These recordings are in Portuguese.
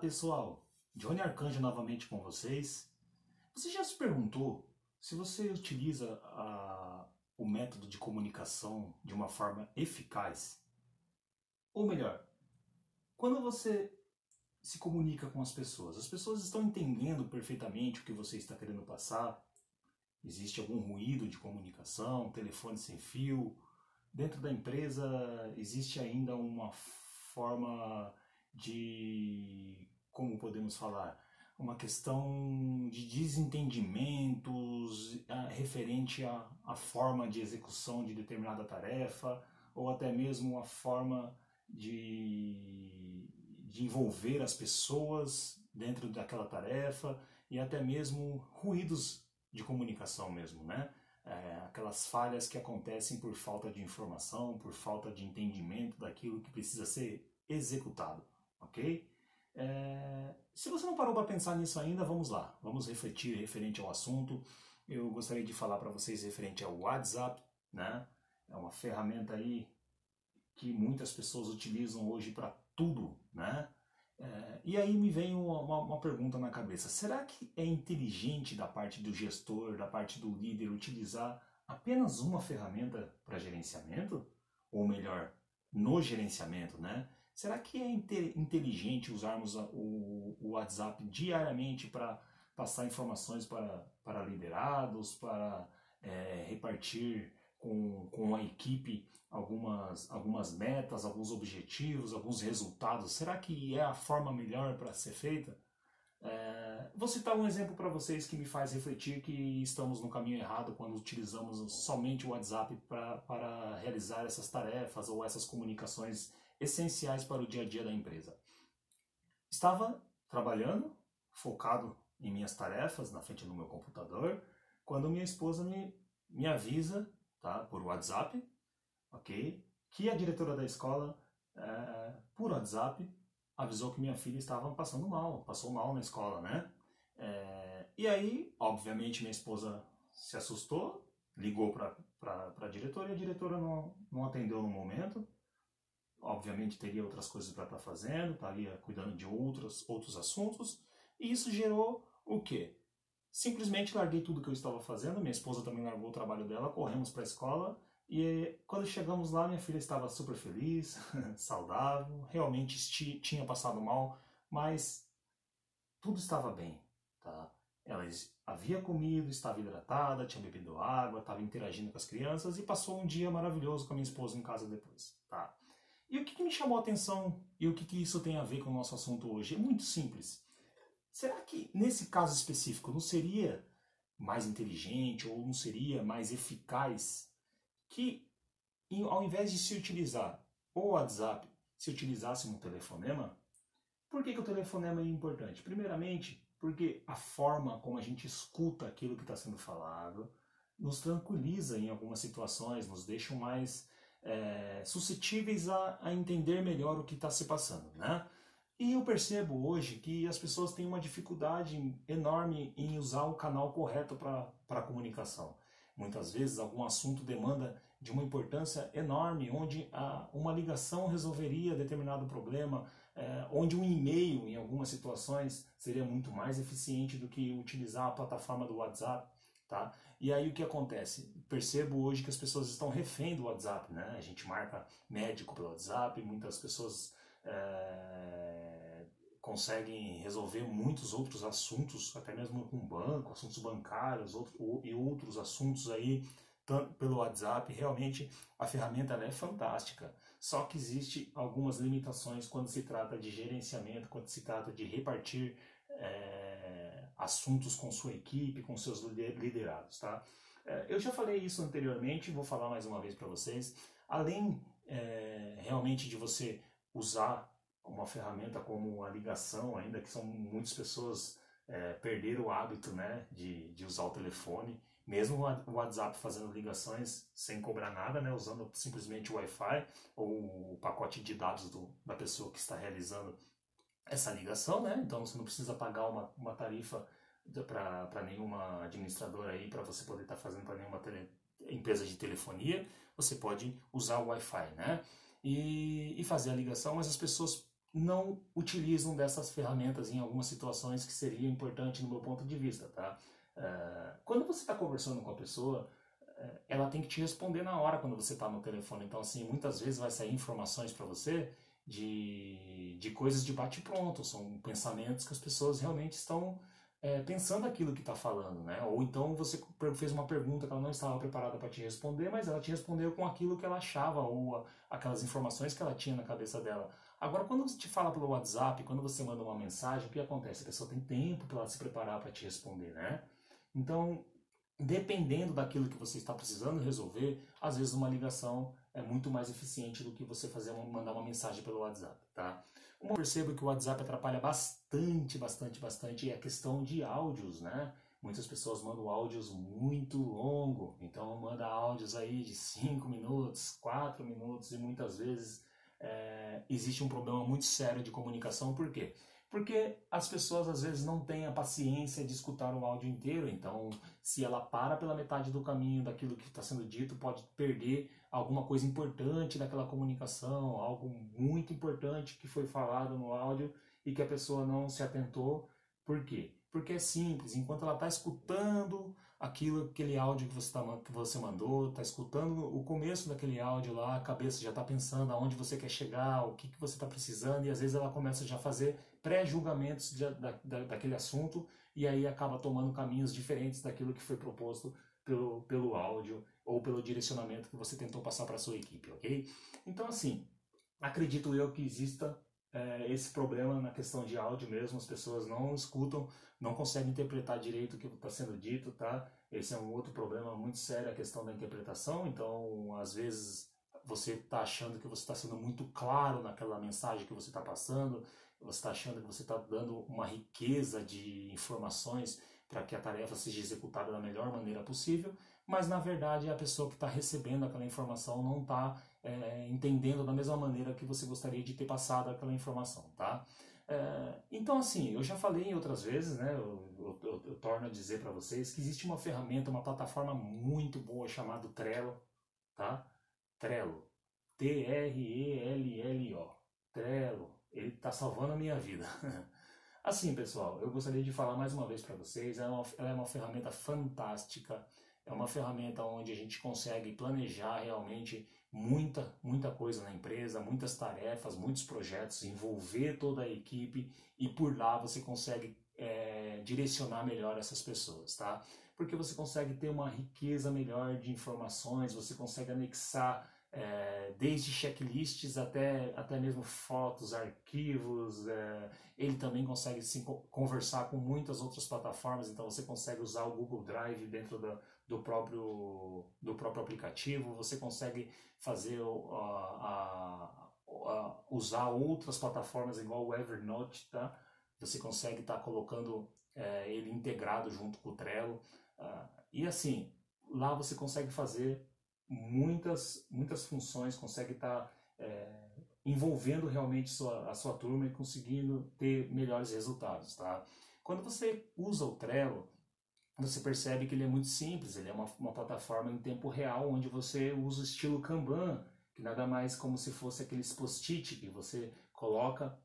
pessoal, Johnny Arcanjo novamente com vocês. Você já se perguntou se você utiliza a, o método de comunicação de uma forma eficaz? Ou melhor, quando você se comunica com as pessoas, as pessoas estão entendendo perfeitamente o que você está querendo passar? Existe algum ruído de comunicação, telefone sem fio? Dentro da empresa existe ainda uma forma de, como podemos falar, uma questão de desentendimentos uh, referente à, à forma de execução de determinada tarefa, ou até mesmo a forma de, de envolver as pessoas dentro daquela tarefa, e até mesmo ruídos de comunicação mesmo, né? É, aquelas falhas que acontecem por falta de informação, por falta de entendimento daquilo que precisa ser executado, ok? É, se você não parou para pensar nisso ainda, vamos lá, vamos refletir referente ao assunto. Eu gostaria de falar para vocês referente ao WhatsApp, né? É uma ferramenta aí que muitas pessoas utilizam hoje para tudo, né? É, e aí me vem uma, uma, uma, pergunta na cabeça: será que é inteligente da parte do gestor, da parte do líder, utilizar apenas uma ferramenta para gerenciamento? Ou melhor, no gerenciamento, né? Será que é inteligente usarmos o, WhatsApp diariamente para passar informações para, para liderados, para é, repartir com, com a equipe algumas, algumas metas, alguns objetivos, alguns resultados? Será que é a forma melhor para ser feita? É, vou citar um exemplo para vocês que me faz refletir que estamos no caminho errado quando utilizamos somente o WhatsApp pra, para realizar essas tarefas ou essas comunicações essenciais para o dia a dia da empresa. Estava trabalhando, focado em minhas tarefas, na frente do meu computador, quando minha esposa me, me avisa, tá, por WhatsApp, ok, que a diretora da escola, é, por WhatsApp, avisou que minha filha estava passando mal, passou mal na escola, né? É, e aí, obviamente, minha esposa se assustou, ligou para a diretora e a diretora não, não atendeu no momento obviamente teria outras coisas para estar tá fazendo, estaria cuidando de outros, outros assuntos, e isso gerou o quê? Simplesmente larguei tudo que eu estava fazendo, minha esposa também largou o trabalho dela, corremos para a escola, e quando chegamos lá, minha filha estava super feliz, saudável, realmente tinha passado mal, mas tudo estava bem, tá? Ela havia comido, estava hidratada, tinha bebido água, estava interagindo com as crianças e passou um dia maravilhoso com a minha esposa em casa depois, tá? E o que, que me chamou a atenção e o que, que isso tem a ver com o nosso assunto hoje? É muito simples. Será que nesse caso específico não seria mais inteligente ou não seria mais eficaz que, ao invés de se utilizar o WhatsApp, se utilizasse um telefonema? Por que, que o telefonema é importante? Primeiramente, porque a forma como a gente escuta aquilo que está sendo falado nos tranquiliza em algumas situações, nos deixa mais é, suscetíveis a, a, entender melhor o que está se passando, né? E eu percebo hoje que as pessoas têm uma dificuldade enorme em usar o canal correto para a comunicação. Muitas vezes algum assunto demanda de uma importância enorme, onde a, uma ligação resolveria determinado problema, é, onde um e-mail, em algumas situações, seria muito mais eficiente do que utilizar a plataforma do WhatsApp. Tá? E aí o que acontece? Percebo hoje que as pessoas estão refém do WhatsApp, né? A gente marca médico pelo WhatsApp, muitas pessoas é, conseguem resolver muitos outros assuntos, até mesmo com banco, assuntos bancários outro, e outros assuntos aí pelo WhatsApp. Realmente a ferramenta é fantástica. Só que existe algumas limitações quando se trata de gerenciamento, quando se trata de repartir é, assuntos com sua equipe, com seus liderados, tá? É, eu já falei isso anteriormente, vou falar mais uma vez para vocês. Além é, realmente de você usar uma ferramenta como a ligação, ainda que são muitas pessoas é, perderam o hábito né, de, de usar o telefone, mesmo o WhatsApp fazendo ligações sem cobrar nada, né, usando simplesmente o Wi-Fi ou o pacote de dados do, da pessoa que está realizando essa ligação, né? Então você não precisa pagar uma, uma tarifa para nenhuma administradora aí para você poder estar tá fazendo para nenhuma tele, empresa de telefonia. Você pode usar o Wi-Fi, né? E, e fazer a ligação, mas as pessoas não utilizam dessas ferramentas em algumas situações que seria importante no meu ponto de vista, tá? Uh, quando você está conversando com a pessoa, uh, ela tem que te responder na hora quando você está no telefone. Então, assim, muitas vezes vai sair informações para você de, de coisas de bate-pronto, são pensamentos que as pessoas realmente estão é, pensando aquilo que está falando, né? Ou então você fez uma pergunta que ela não estava preparada para te responder, mas ela te respondeu com aquilo que ela achava ou a, aquelas informações que ela tinha na cabeça dela. Agora, quando você te fala pelo WhatsApp, quando você manda uma mensagem, o que acontece? A pessoa tem tempo para ela se preparar para te responder, né? Então, dependendo daquilo que você está precisando resolver, às vezes uma ligação é muito mais eficiente do que você fazer mandar uma mensagem pelo WhatsApp, tá? Eu percebo que o WhatsApp atrapalha bastante, bastante, bastante é a questão de áudios, né? Muitas pessoas mandam áudios muito longo, então manda áudios aí de 5 minutos, 4 minutos e muitas vezes é, existe um problema muito sério de comunicação, por quê? Porque as pessoas às vezes não têm a paciência de escutar o áudio inteiro, então se ela para pela metade do caminho daquilo que está sendo dito, pode perder alguma coisa importante daquela comunicação, algo muito importante que foi falado no áudio e que a pessoa não se atentou. Por quê? Porque é simples, enquanto ela está escutando aquilo, aquele áudio que você, tá, que você mandou, está escutando o começo daquele áudio lá, a cabeça já está pensando aonde você quer chegar, o que, que você está precisando, e às vezes ela começa já a fazer pré-julgamentos da, da, daquele assunto, e aí acaba tomando caminhos diferentes daquilo que foi proposto pelo, pelo áudio ou pelo direcionamento que você tentou passar para sua equipe, ok? Então, assim, acredito eu que exista é, esse problema na questão de áudio mesmo, as pessoas não escutam, não conseguem interpretar direito o que está sendo dito, tá? Esse é um outro problema muito sério, a questão da interpretação, então, às vezes, você está achando que você está sendo muito claro naquela mensagem que você está passando, você está achando que você está dando uma riqueza de informações para que a tarefa seja executada da melhor maneira possível, mas na verdade a pessoa que está recebendo aquela informação não está é, entendendo da mesma maneira que você gostaria de ter passado aquela informação, tá? É, então assim, eu já falei em outras vezes, né? Eu, eu, eu, eu torno a dizer para vocês que existe uma ferramenta, uma plataforma muito boa chamada Trello, tá? Trello, T-R-E-L-L-O, Trello, ele está salvando a minha vida. assim, pessoal, eu gostaria de falar mais uma vez para vocês, ela é, uma, ela é uma ferramenta fantástica é uma ferramenta onde a gente consegue planejar realmente muita, muita coisa na empresa, muitas tarefas, muitos projetos, envolver toda a equipe e por lá você consegue é, direcionar melhor essas pessoas, tá? Porque você consegue ter uma riqueza melhor de informações, você consegue anexar é, desde checklists até, até mesmo fotos, arquivos. É, ele também consegue se conversar com muitas outras plataformas, então você consegue usar o Google Drive dentro da, do próprio, do próprio aplicativo, você consegue fazer a, a, usar outras plataformas igual o Evernote, tá? Você consegue estar tá colocando é, ele integrado junto com o Trello. Uh, e assim, lá você consegue fazer muitas, muitas funções, consegue estar tá, é, envolvendo realmente sua, a sua turma e conseguindo ter melhores resultados, tá? Quando você usa o Trello, você percebe que ele é muito simples, ele é uma, uma plataforma em tempo real, onde você usa o estilo Kanban, que nada mais como se fosse aqueles post-it que você coloca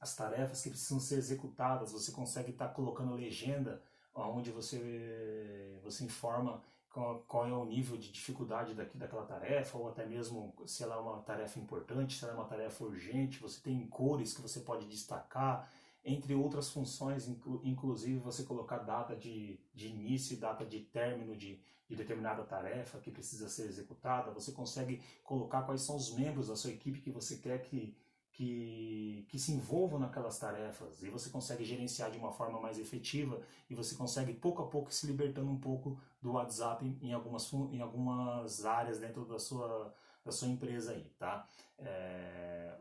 as tarefas que precisam ser executadas, você consegue estar tá colocando legenda onde você, você informa qual, qual, é o nível de dificuldade daqui, daquela tarefa, ou até mesmo se ela é uma tarefa importante, se ela é uma tarefa urgente, você tem cores que você pode destacar, entre outras funções, inclu, inclusive você colocar data de, de início e data de término de, de determinada tarefa que precisa ser executada, você consegue colocar quais são os membros da sua equipe que você quer que, que, que se envolvam naquelas tarefas, e você consegue gerenciar de uma forma mais efetiva, e você consegue pouco a pouco se libertando um pouco do WhatsApp em algumas, em algumas áreas dentro da sua, da sua empresa aí, tá? É,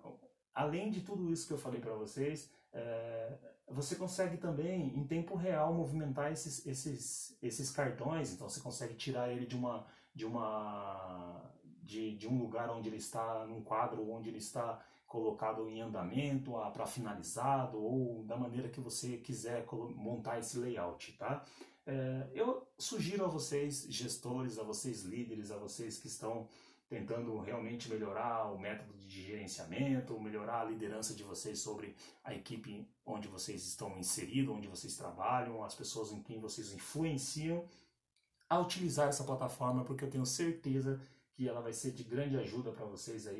além de tudo isso que eu falei para vocês, é, você consegue também, em tempo real, movimentar esses, esses, esses cartões, então você consegue tirar ele de uma, de uma de, de um lugar onde ele está, num quadro onde ele está colocado em andamento, para finalizado, ou da maneira que você quiser montar esse layout, tá? É, eu sugiro a vocês, gestores, a vocês líderes, a vocês que estão tentando realmente melhorar o método de gerenciamento, melhorar a liderança de vocês sobre a equipe onde vocês estão inseridos, onde vocês trabalham, as pessoas em quem vocês influenciam, a utilizar essa plataforma, porque eu tenho certeza que ela vai ser de grande ajuda para vocês aí.